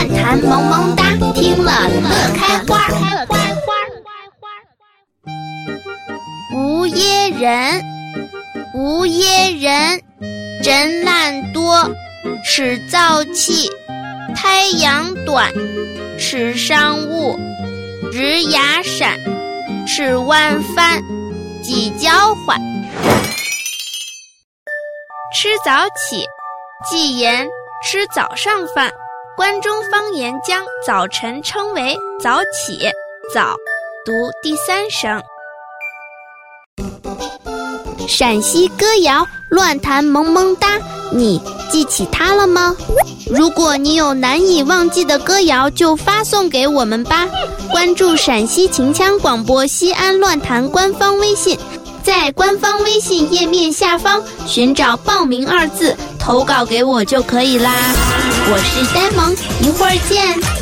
乱弹萌萌哒，听了乐开花。乐开花无耶人，无耶人，人懒惰，吃早起，太阳短，吃上午，日牙闪，吃晚饭，鸡叫唤，吃早起，忌言吃早上饭。关中方言将早晨称为早起，早读第三声。陕西歌谣乱弹萌萌哒，你记起它了吗？如果你有难以忘记的歌谣，就发送给我们吧。关注陕西秦腔广播西安乱弹官方微信，在官方微信页面下方寻找“报名”二字，投稿给我就可以啦。我是呆萌，一会儿见。